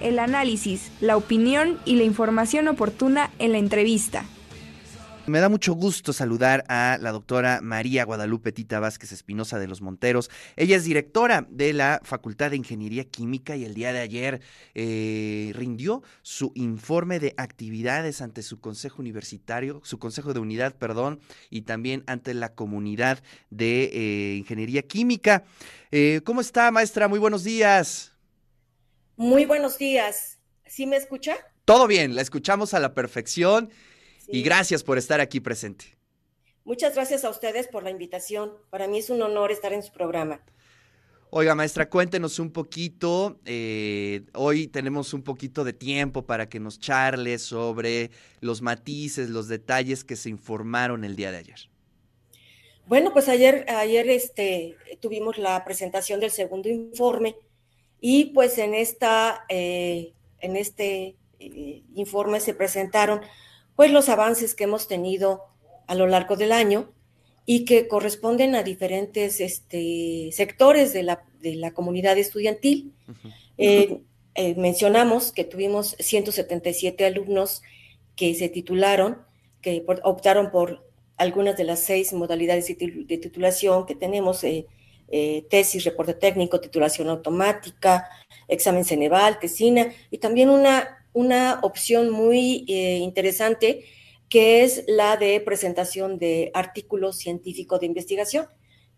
el análisis, la opinión y la información oportuna en la entrevista. Me da mucho gusto saludar a la doctora María Guadalupe Tita Vázquez Espinosa de los Monteros. Ella es directora de la Facultad de Ingeniería Química y el día de ayer eh, rindió su informe de actividades ante su consejo universitario, su consejo de unidad, perdón, y también ante la comunidad de eh, Ingeniería Química. Eh, ¿Cómo está, maestra? Muy buenos días. Muy buenos días. ¿Sí me escucha? Todo bien, la escuchamos a la perfección y gracias por estar aquí presente. Muchas gracias a ustedes por la invitación. Para mí es un honor estar en su programa. Oiga, maestra, cuéntenos un poquito. Eh, hoy tenemos un poquito de tiempo para que nos charle sobre los matices, los detalles que se informaron el día de ayer. Bueno, pues ayer, ayer este, tuvimos la presentación del segundo informe y pues en, esta, eh, en este eh, informe se presentaron pues los avances que hemos tenido a lo largo del año y que corresponden a diferentes este, sectores de la, de la, comunidad estudiantil. Eh, eh, mencionamos que tuvimos 177 alumnos que se titularon, que optaron por algunas de las seis modalidades de, titulación que tenemos, eh, tesis, reporte técnico, titulación automática, examen Ceneval, tesina, y también una una opción muy eh, interesante que es la de presentación de artículos científicos de investigación,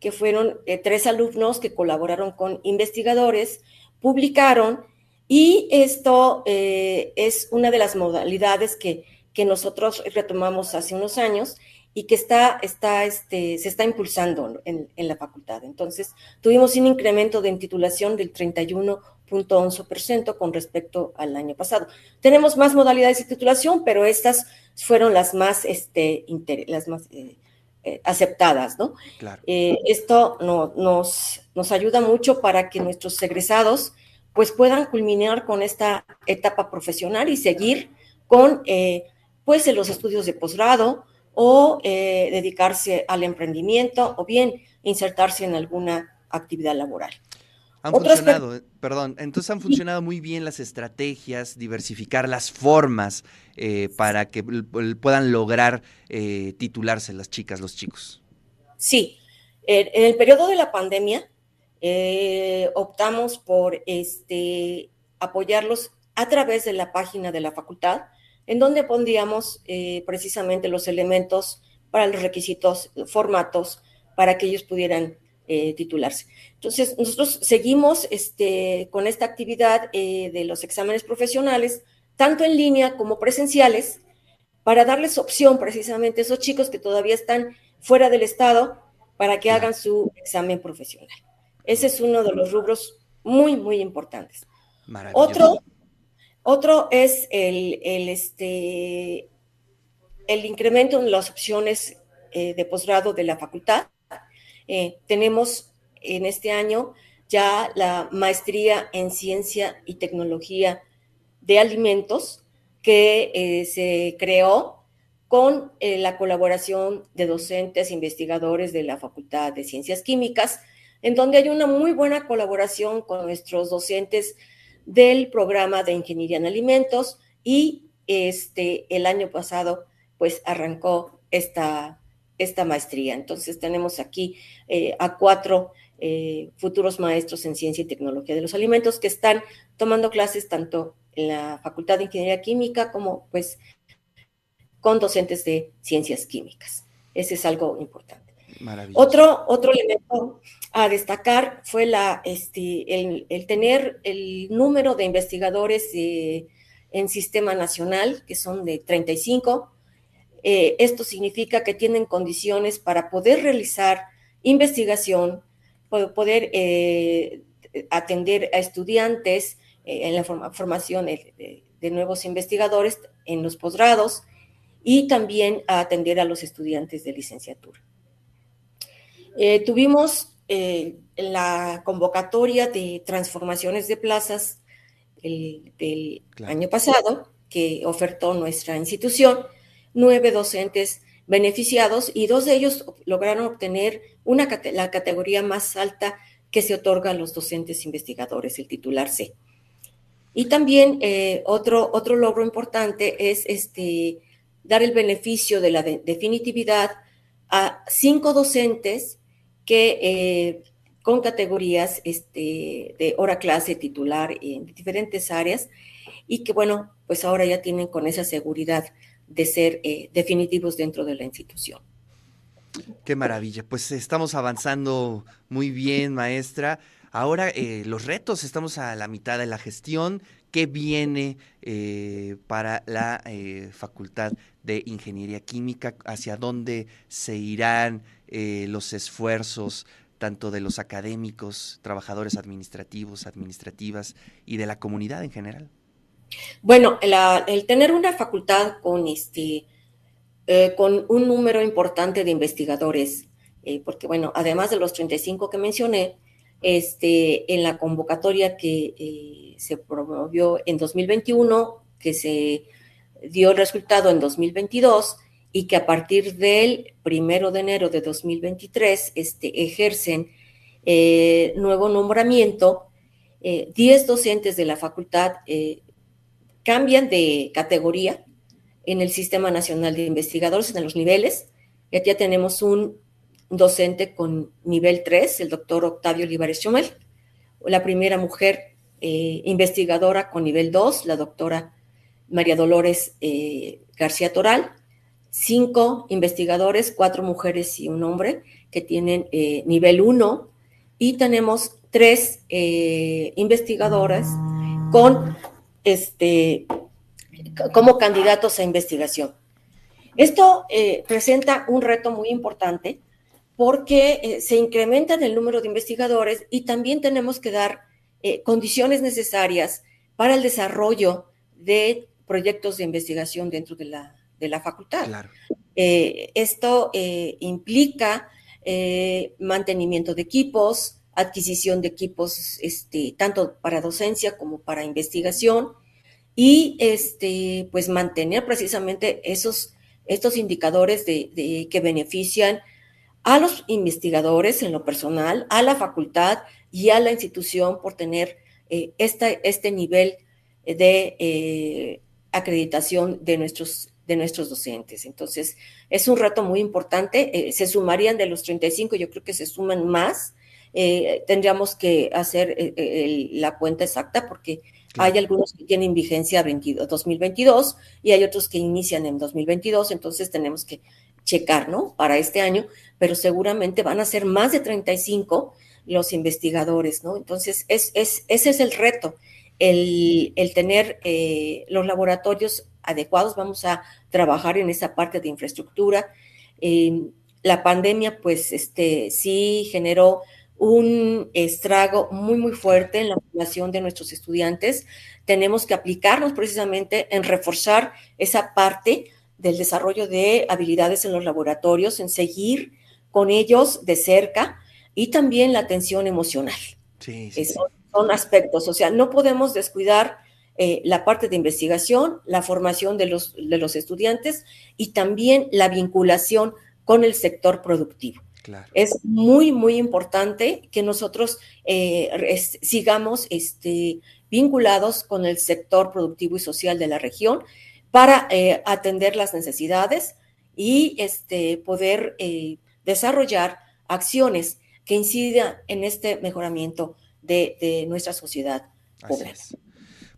que fueron eh, tres alumnos que colaboraron con investigadores, publicaron y esto eh, es una de las modalidades que, que, nosotros retomamos hace unos años y que está, está, este, se está impulsando en, en la facultad. Entonces, tuvimos un incremento de titulación del 31 ciento con respecto al año pasado. Tenemos más modalidades de titulación, pero estas fueron las más, este, las más eh, eh, aceptadas, ¿no? Eh, esto no, nos, nos ayuda mucho para que nuestros egresados pues puedan culminar con esta etapa profesional y seguir con pues los estudios de posgrado o dedicarse al emprendimiento o bien insertarse en alguna actividad laboral. Han funcionado, eh, perdón, entonces han funcionado muy bien las estrategias, diversificar las formas eh, para que puedan lograr eh, titularse las chicas, los chicos. Sí, en el periodo de la pandemia optamos por este, apoyarlos a través de la página de la facultad, en donde pondríamos precisamente los elementos para los requisitos, formatos, para que ellos pudieran eh, titularse. Entonces, nosotros seguimos este, con esta actividad eh, de los exámenes profesionales, tanto en línea como presenciales, para darles opción precisamente a esos chicos que todavía están fuera del Estado para que hagan su examen profesional. Ese es uno de los rubros muy, muy importantes. Otro, otro es este, el incremento en las opciones eh, de posgrado de la facultad. Eh, tenemos en este año ya la maestría en ciencia y tecnología de alimentos que eh, se creó con la colaboración de docentes, investigadores de la Facultad de Ciencias Químicas, en donde hay una muy buena colaboración con nuestros docentes del programa de Ingeniería en Alimentos y este, el año pasado pues arrancó esta esta maestría. Entonces tenemos aquí eh, a cuatro eh, futuros maestros en ciencia y tecnología de los alimentos que están tomando clases tanto en la Facultad de Ingeniería Química como pues con docentes de ciencias químicas. Ese es algo importante. Otro, otro elemento a destacar fue la, este, el, tener el número de investigadores eh, en sistema nacional, que son de 35, eh, esto significa que tienen condiciones para poder realizar investigación, poder eh, atender a estudiantes eh, en la formación de, nuevos investigadores en los posgrados y también atender a los estudiantes de licenciatura. Tuvimos la convocatoria de transformaciones de plazas del año pasado que ofertó nuestra institución nueve docentes beneficiados y dos de ellos lograron obtener una, la categoría más alta que se otorga a los docentes investigadores, el titular C. Y también eh, otro, otro logro importante es este, dar el beneficio de la definitividad a cinco docentes que eh, con categorías este, de hora clase titular en diferentes áreas y que bueno, pues ahora ya tienen con esa seguridad de ser eh, definitivos dentro de la institución. Qué maravilla, pues estamos avanzando muy bien, maestra. Ahora eh, los retos, estamos a la mitad de la gestión. ¿Qué viene para la Facultad de Ingeniería Química? ¿Hacia dónde se irán los esfuerzos tanto de los académicos, trabajadores administrativos, administrativas y de la comunidad en general? Bueno, el tener una facultad con, este, con un número importante de investigadores, porque bueno, además de los 35 que mencioné, este, en la convocatoria que eh, se promovió en 2021, que se dio el resultado en 2022 y que a partir del primero de enero de 2023 este, ejercen eh, nuevo nombramiento, 10 eh, docentes de la facultad cambian de categoría en el Sistema Nacional de Investigadores en los niveles. Ya, ya tenemos un docente con nivel 3, el doctor Octavio Olivares Chumel, la primera mujer eh, investigadora con nivel 2, la doctora María Dolores eh, García Toral, cinco investigadores, cuatro mujeres y un hombre que tienen eh, nivel 1 y tenemos tres investigadoras con este como candidatos a investigación. Esto presenta un reto muy importante porque eh, se incrementa el número de investigadores y también tenemos que dar eh, condiciones necesarias para el desarrollo de proyectos de investigación dentro de la, de la facultad. Eh, esto implica mantenimiento de equipos, adquisición de equipos este, tanto para docencia como para investigación y este, pues mantener precisamente esos, estos indicadores de, que benefician a los investigadores en lo personal, a la facultad y a la institución por tener eh, este nivel de eh, acreditación de nuestros, de nuestros docentes. Entonces, es un reto muy importante. Eh, se sumarían de los 35, yo creo que se suman más. tendríamos que hacer la cuenta exacta porque hay algunos que tienen vigencia 2022 y hay otros que inician en 2022, entonces tenemos que checar, ¿no? Para este año, pero seguramente van a ser más de 35 los investigadores, ¿no? Entonces, es, ese es el reto, el, tener eh, los laboratorios adecuados, vamos a trabajar en esa parte de infraestructura. la pandemia, pues, este, sí generó un estrago muy, muy fuerte en la formación de nuestros estudiantes. Tenemos que aplicarnos precisamente en reforzar esa parte del desarrollo de habilidades en los laboratorios, en seguir con ellos de cerca y también la atención emocional. Sí, Son, aspectos, o sea, no podemos descuidar eh, la parte de investigación, la formación de los, de los estudiantes y también la vinculación con el sector productivo. Es muy, muy importante que nosotros eh, sigamos este, vinculados con el sector productivo y social de la región para eh, atender las necesidades y este, poder eh, desarrollar acciones que incidan en este mejoramiento de, nuestra sociedad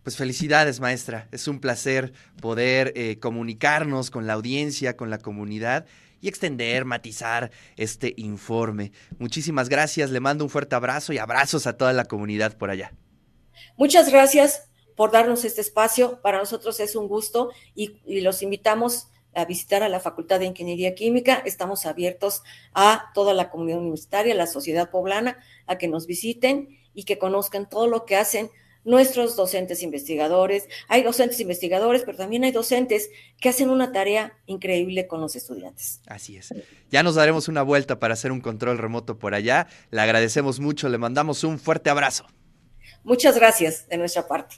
Pues felicidades, maestra. Es un placer poder comunicarnos con la audiencia, con la comunidad y extender, matizar este informe. Muchísimas gracias, le mando un fuerte abrazo y abrazos a toda la comunidad por allá. Muchas gracias por darnos este espacio. Para nosotros es un gusto y, los invitamos a visitar a la Facultad de Ingeniería Química. Estamos abiertos a toda la comunidad universitaria, a la sociedad poblana, a que nos visiten y que conozcan todo lo que hacen nuestros docentes investigadores. Hay docentes investigadores, pero también hay docentes que hacen una tarea increíble con los estudiantes. Así es. Ya nos daremos una vuelta para hacer un control remoto por allá. Le agradecemos mucho, le mandamos un fuerte abrazo. Muchas gracias de nuestra parte.